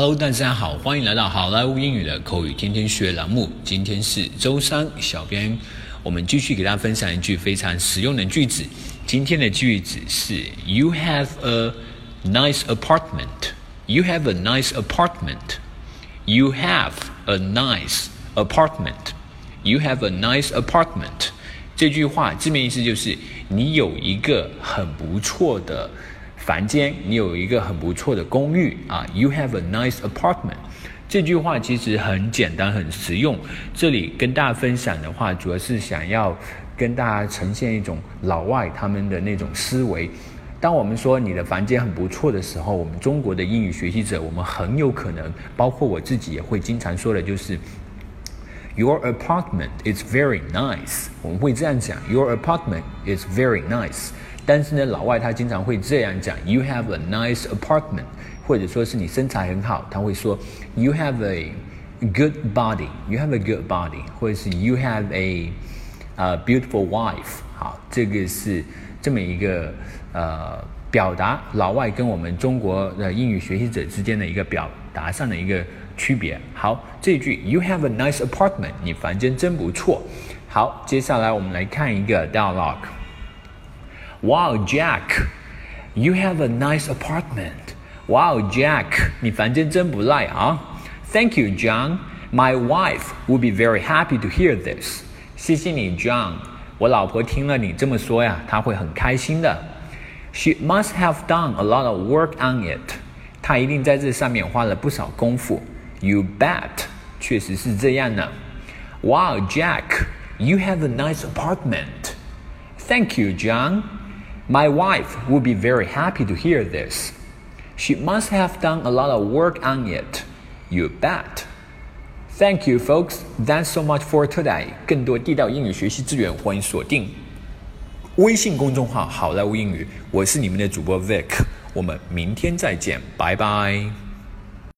Hello，大家好，欢迎来到好莱坞英语的口语天天学栏目。今天是周三，小编我们继续给大家分享一句非常实用的句子。今天的句子是：You have a nice apartment. You have a nice apartment. You have a nice apartment. You have a nice apartment. 这句话字面意思就是你有一个很不错的。房间，你有一个很不错的公寓啊，You have a nice apartment。这句话其实很简单，很实用。这里跟大家分享的话，主要是想要跟大家呈现一种老外他们的那种思维。当我们说你的房间很不错的时候，我们中国的英语学习者，我们很有可能，包括我自己也会经常说的，就是 Your apartment is very nice。我们会这样讲，Your apartment is very nice。但是呢，老外他经常会这样讲：You have a nice apartment，或者说是你身材很好，他会说：You have a good body，You have a good body，或者是 You have a 呃 beautiful wife。好，这个是这么一个呃表达老外跟我们中国的英语学习者之间的一个表达上的一个区别。好，这句 You have a nice apartment，你房间真不错。好，接下来我们来看一个 dialogue。Wow, Jack, you have a nice apartment. Wow, Jack, 你房间真不赖啊。Thank you, John. My wife would be very happy to hear this. 谢谢你，John。我老婆听了你这么说呀，她会很开心的。She must have done a lot of work on it. 她一定在这上面花了不少功夫。You bet，确实是这样呢。Wow, Jack, you have a nice apartment. Thank you, John. My wife would be very happy to hear this. She must have done a lot of work on it. You bet. Thank you, folks. That's so much for today. 更多地道英语学习资源，欢迎锁定微信公众号“好莱坞英语”。我是你们的主播 Vic。我们明天再见，拜拜。